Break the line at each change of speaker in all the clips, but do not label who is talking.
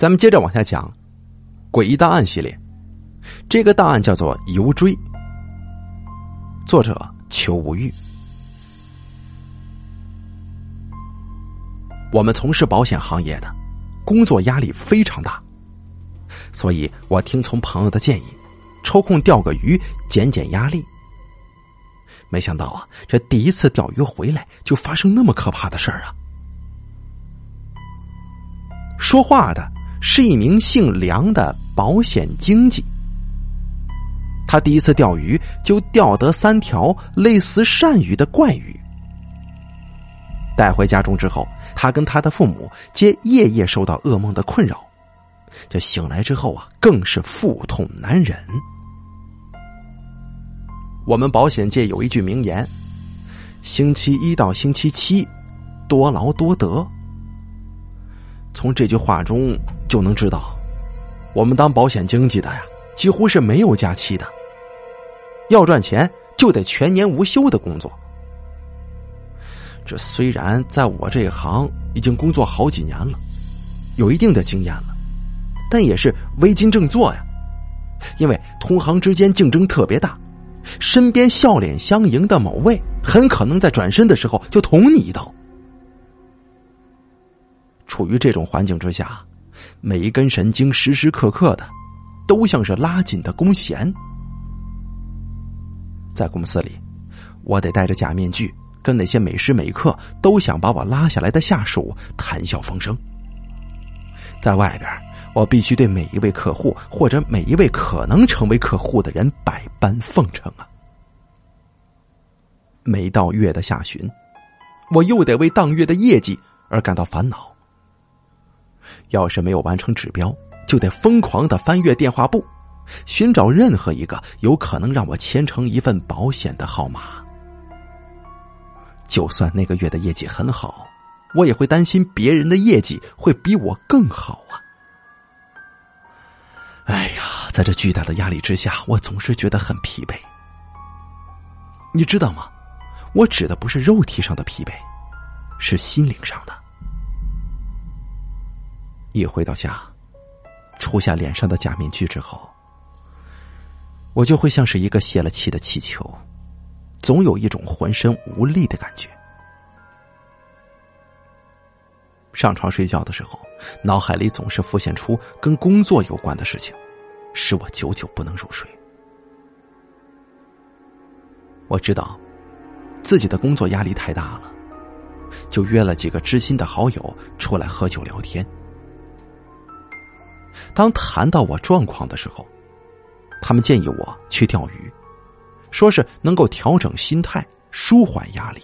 咱们接着往下讲，诡异档案系列，这个档案叫做《游追》，作者邱无欲。我们从事保险行业的，工作压力非常大，所以我听从朋友的建议，抽空钓个鱼减减压力。没想到啊，这第一次钓鱼回来就发生那么可怕的事儿啊！说话的。是一名姓梁的保险经纪。他第一次钓鱼就钓得三条类似鳝鱼的怪鱼，带回家中之后，他跟他的父母皆夜夜受到噩梦的困扰。这醒来之后啊，更是腹痛难忍。我们保险界有一句名言：“星期一到星期七，多劳多得。”从这句话中就能知道，我们当保险经纪的呀，几乎是没有假期的。要赚钱就得全年无休的工作。这虽然在我这一行已经工作好几年了，有一定的经验了，但也是微金正做呀。因为同行之间竞争特别大，身边笑脸相迎的某位，很可能在转身的时候就捅你一刀。处于这种环境之下，每一根神经时时刻刻的都像是拉紧的弓弦。在公司里，我得戴着假面具，跟那些每时每刻都想把我拉下来的下属谈笑风生。在外边，我必须对每一位客户或者每一位可能成为客户的人百般奉承啊！每到月的下旬，我又得为当月的业绩而感到烦恼。要是没有完成指标，就得疯狂的翻阅电话簿，寻找任何一个有可能让我签成一份保险的号码。就算那个月的业绩很好，我也会担心别人的业绩会比我更好啊！哎呀，在这巨大的压力之下，我总是觉得很疲惫。你知道吗？我指的不是肉体上的疲惫，是心灵上的。一回到家，除下脸上的假面具之后，我就会像是一个泄了气的气球，总有一种浑身无力的感觉。上床睡觉的时候，脑海里总是浮现出跟工作有关的事情，使我久久不能入睡。我知道自己的工作压力太大了，就约了几个知心的好友出来喝酒聊天。当谈到我状况的时候，他们建议我去钓鱼，说是能够调整心态、舒缓压力。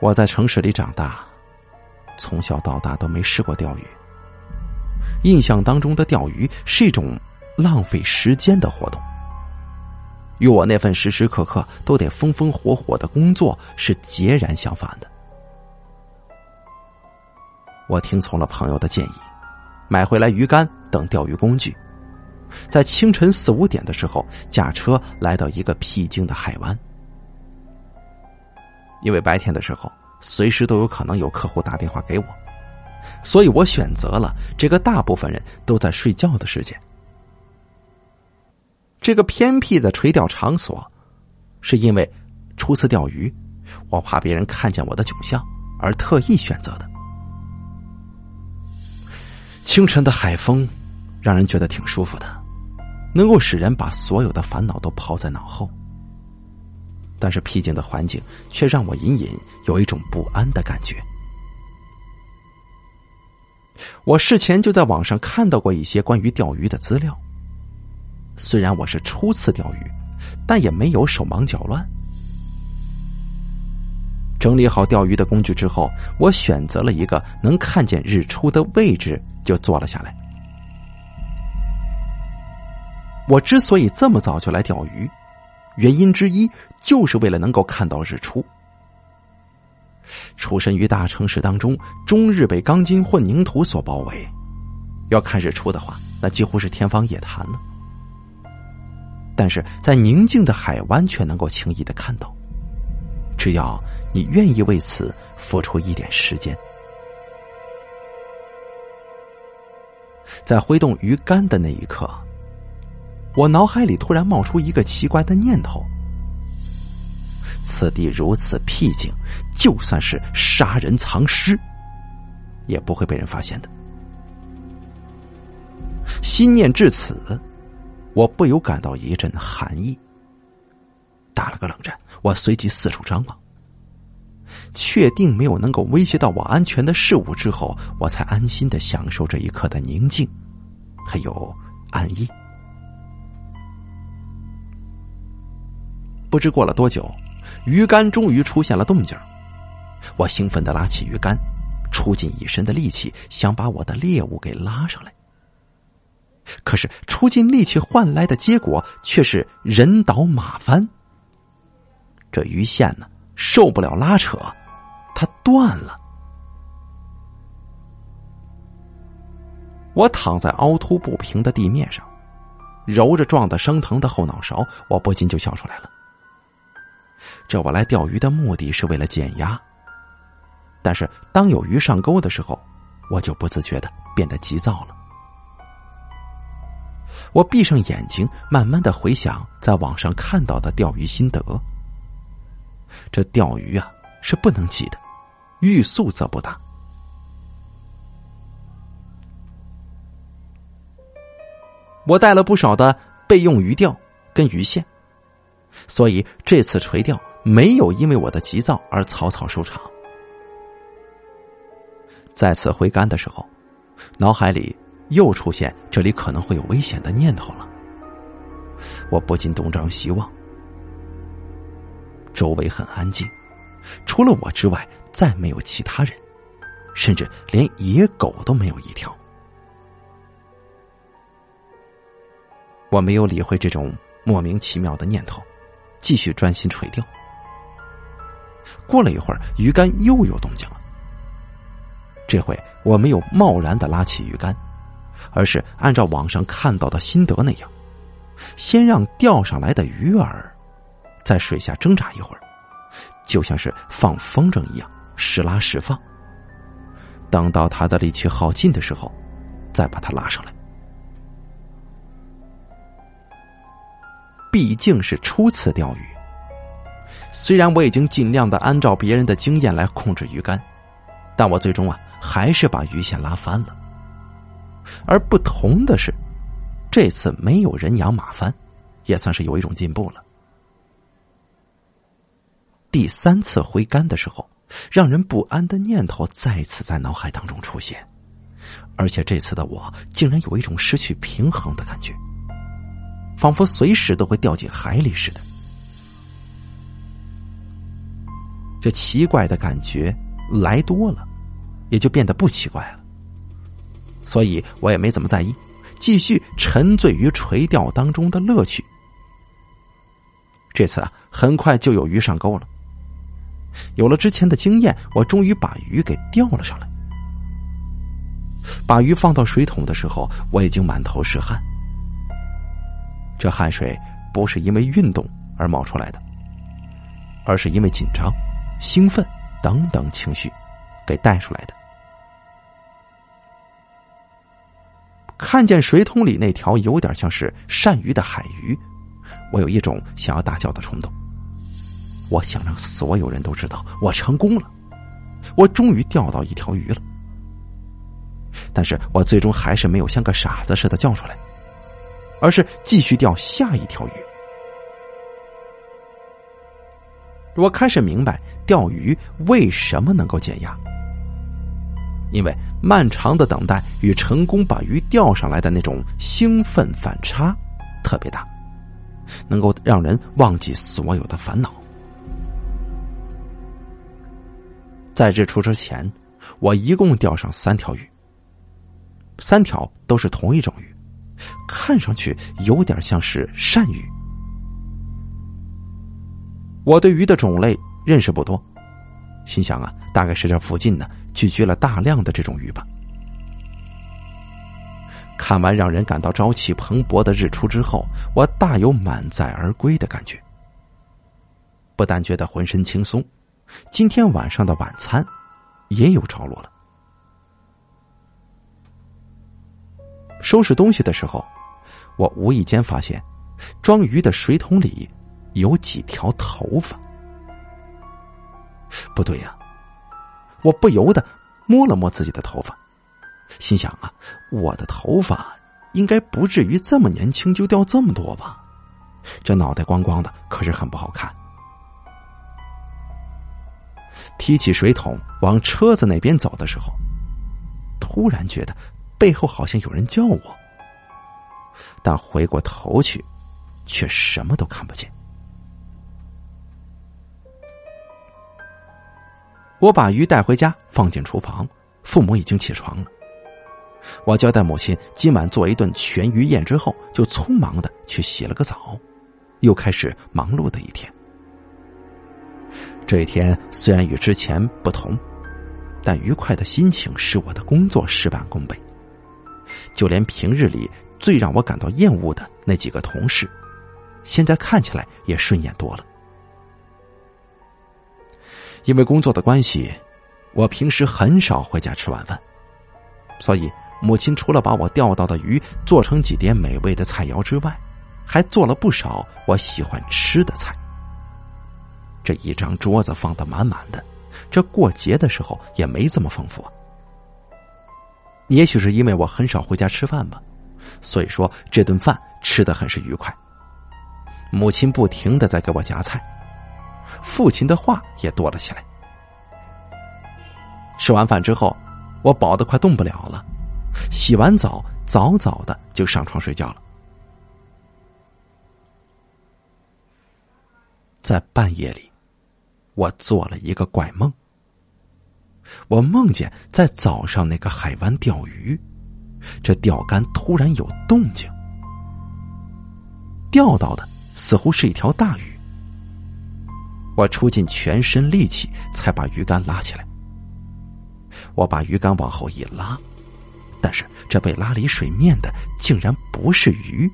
我在城市里长大，从小到大都没试过钓鱼。印象当中的钓鱼是一种浪费时间的活动，与我那份时时刻刻都得风风火火的工作是截然相反的。我听从了朋友的建议，买回来鱼竿等钓鱼工具，在清晨四五点的时候驾车来到一个僻静的海湾。因为白天的时候随时都有可能有客户打电话给我，所以我选择了这个大部分人都在睡觉的时间。这个偏僻的垂钓场所，是因为初次钓鱼，我怕别人看见我的窘相而特意选择的。清晨的海风，让人觉得挺舒服的，能够使人把所有的烦恼都抛在脑后。但是僻静的环境却让我隐隐有一种不安的感觉。我事前就在网上看到过一些关于钓鱼的资料，虽然我是初次钓鱼，但也没有手忙脚乱。整理好钓鱼的工具之后，我选择了一个能看见日出的位置。就坐了下来。我之所以这么早就来钓鱼，原因之一就是为了能够看到日出。出身于大城市当中，终日被钢筋混凝土所包围，要看日出的话，那几乎是天方夜谭了。但是在宁静的海湾却能够轻易的看到，只要你愿意为此付出一点时间。在挥动鱼竿的那一刻，我脑海里突然冒出一个奇怪的念头：此地如此僻静，就算是杀人藏尸，也不会被人发现的。心念至此，我不由感到一阵寒意。打了个冷战，我随即四处张望，确定没有能够威胁到我安全的事物之后，我才安心的享受这一刻的宁静，还有安逸。不知过了多久，鱼竿终于出现了动静，我兴奋的拉起鱼竿，出尽一身的力气，想把我的猎物给拉上来。可是出尽力气换来的结果却是人倒马翻。这鱼线呢，受不了拉扯，它断了。我躺在凹凸不平的地面上，揉着撞得生疼的后脑勺，我不禁就笑出来了。这我来钓鱼的目的是为了减压，但是当有鱼上钩的时候，我就不自觉的变得急躁了。我闭上眼睛，慢慢的回想在网上看到的钓鱼心得。这钓鱼啊是不能急的，欲速则不达。我带了不少的备用鱼钓跟鱼线，所以这次垂钓没有因为我的急躁而草草收场。再次挥竿的时候，脑海里。又出现这里可能会有危险的念头了，我不禁东张西望，周围很安静，除了我之外再没有其他人，甚至连野狗都没有一条。我没有理会这种莫名其妙的念头，继续专心垂钓。过了一会儿，鱼竿又有动静了，这回我没有贸然的拉起鱼竿。而是按照网上看到的心得那样，先让钓上来的鱼儿在水下挣扎一会儿，就像是放风筝一样时拉时放。等到它的力气耗尽的时候，再把它拉上来。毕竟是初次钓鱼，虽然我已经尽量的按照别人的经验来控制鱼竿，但我最终啊还是把鱼线拉翻了。而不同的是，这次没有人仰马翻，也算是有一种进步了。第三次挥杆的时候，让人不安的念头再次在脑海当中出现，而且这次的我竟然有一种失去平衡的感觉，仿佛随时都会掉进海里似的。这奇怪的感觉来多了，也就变得不奇怪了。所以我也没怎么在意，继续沉醉于垂钓当中的乐趣。这次啊，很快就有鱼上钩了。有了之前的经验，我终于把鱼给钓了上来。把鱼放到水桶的时候，我已经满头是汗。这汗水不是因为运动而冒出来的，而是因为紧张、兴奋等等情绪给带出来的。看见水桶里那条有点像是鳝鱼的海鱼，我有一种想要大叫的冲动。我想让所有人都知道我成功了，我终于钓到一条鱼了。但是我最终还是没有像个傻子似的叫出来，而是继续钓下一条鱼。我开始明白钓鱼为什么能够减压。因为漫长的等待与成功把鱼钓上来的那种兴奋反差特别大，能够让人忘记所有的烦恼。在日出之前，我一共钓上三条鱼，三条都是同一种鱼，看上去有点像是鳝鱼。我对鱼的种类认识不多，心想啊，大概是这附近呢。聚集了大量的这种鱼吧。看完让人感到朝气蓬勃的日出之后，我大有满载而归的感觉。不但觉得浑身轻松，今天晚上的晚餐也有着落了。收拾东西的时候，我无意间发现，装鱼的水桶里有几条头发。不对呀！我不由得摸了摸自己的头发，心想啊，我的头发应该不至于这么年轻就掉这么多吧？这脑袋光光的，可是很不好看。提起水桶往车子那边走的时候，突然觉得背后好像有人叫我，但回过头去，却什么都看不见。我把鱼带回家，放进厨房，父母已经起床了。我交代母亲今晚做一顿全鱼宴之后，就匆忙的去洗了个澡，又开始忙碌的一天。这一天虽然与之前不同，但愉快的心情使我的工作事半功倍。就连平日里最让我感到厌恶的那几个同事，现在看起来也顺眼多了。因为工作的关系，我平时很少回家吃晚饭，所以母亲除了把我钓到的鱼做成几碟美味的菜肴之外，还做了不少我喜欢吃的菜。这一张桌子放的满满的，这过节的时候也没这么丰富。啊也许是因为我很少回家吃饭吧，所以说这顿饭吃的很是愉快。母亲不停的在给我夹菜，父亲的话也多了起来。吃完饭之后，我饱得快动不了了，洗完澡早早的就上床睡觉了。在半夜里。我做了一个怪梦，我梦见在早上那个海湾钓鱼，这钓竿突然有动静，钓到的似乎是一条大鱼。我出尽全身力气才把鱼竿拉起来。我把鱼竿往后一拉，但是这被拉离水面的竟然不是鱼，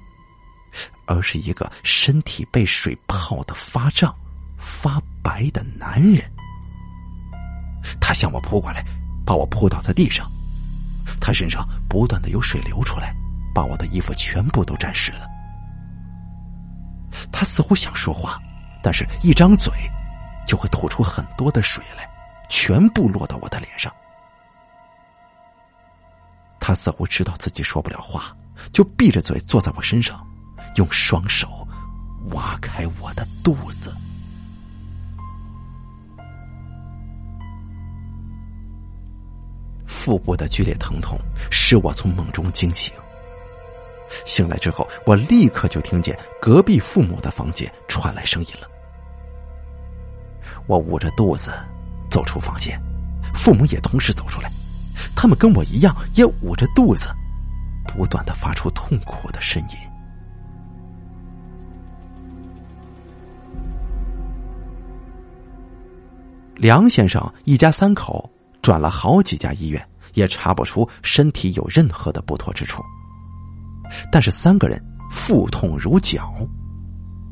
而是一个身体被水泡的发胀。发白的男人，他向我扑过来，把我扑倒在地上。他身上不断的有水流出来，把我的衣服全部都沾湿了。他似乎想说话，但是一张嘴就会吐出很多的水来，全部落到我的脸上。他似乎知道自己说不了话，就闭着嘴坐在我身上，用双手挖开我的肚子。腹部的剧烈疼痛使我从梦中惊醒。醒来之后，我立刻就听见隔壁父母的房间传来声音了。我捂着肚子走出房间，父母也同时走出来，他们跟我一样也捂着肚子，不断的发出痛苦的呻吟。梁先生一家三口转了好几家医院。也查不出身体有任何的不妥之处，但是三个人腹痛如绞，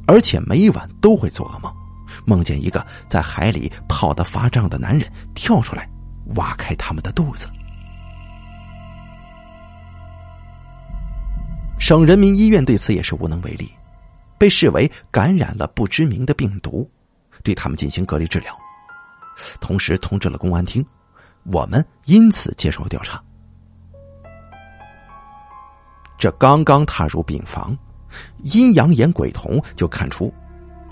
而且每晚都会做噩梦，梦见一个在海里泡得发胀的男人跳出来，挖开他们的肚子。省人民医院对此也是无能为力，被视为感染了不知名的病毒，对他们进行隔离治疗，同时通知了公安厅。我们因此接受调查。这刚刚踏入病房，阴阳眼鬼童就看出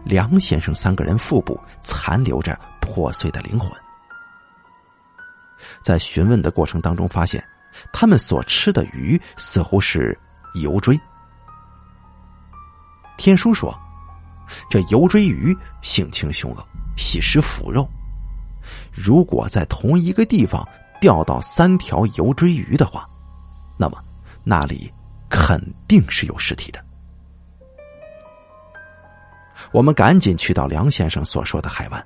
梁先生三个人腹部残留着破碎的灵魂。在询问的过程当中，发现他们所吃的鱼似乎是油锥。天书说，这油锥鱼性情凶恶，喜食腐肉。如果在同一个地方钓到三条油锥鱼的话，那么那里肯定是有尸体的。我们赶紧去到梁先生所说的海湾。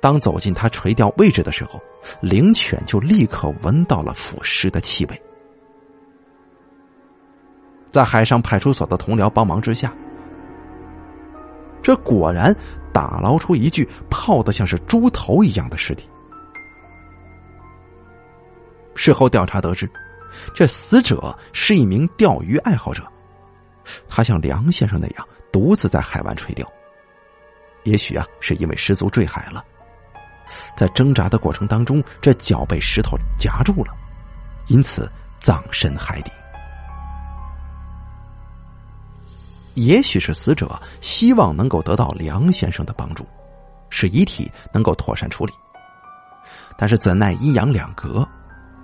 当走进他垂钓位置的时候，灵犬就立刻闻到了腐尸的气味。在海上派出所的同僚帮忙之下，这果然。打捞出一具泡的像是猪头一样的尸体。事后调查得知，这死者是一名钓鱼爱好者，他像梁先生那样独自在海湾垂钓。也许啊，是因为失足坠海了，在挣扎的过程当中，这脚被石头夹住了，因此葬身海底。也许是死者希望能够得到梁先生的帮助，使遗体能够妥善处理。但是怎奈阴阳两隔，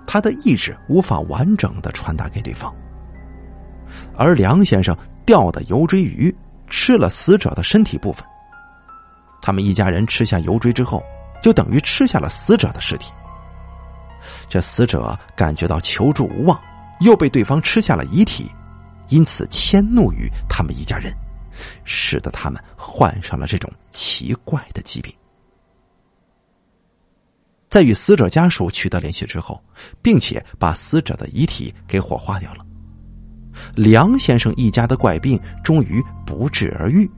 他的意志无法完整的传达给对方。而梁先生钓的油锥鱼吃了死者的身体部分，他们一家人吃下油锥之后，就等于吃下了死者的尸体。这死者感觉到求助无望，又被对方吃下了遗体。因此迁怒于他们一家人，使得他们患上了这种奇怪的疾病。在与死者家属取得联系之后，并且把死者的遗体给火化掉了，梁先生一家的怪病终于不治而愈。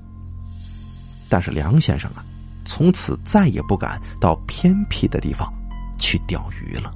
但是梁先生啊，从此再也不敢到偏僻的地方去钓鱼了。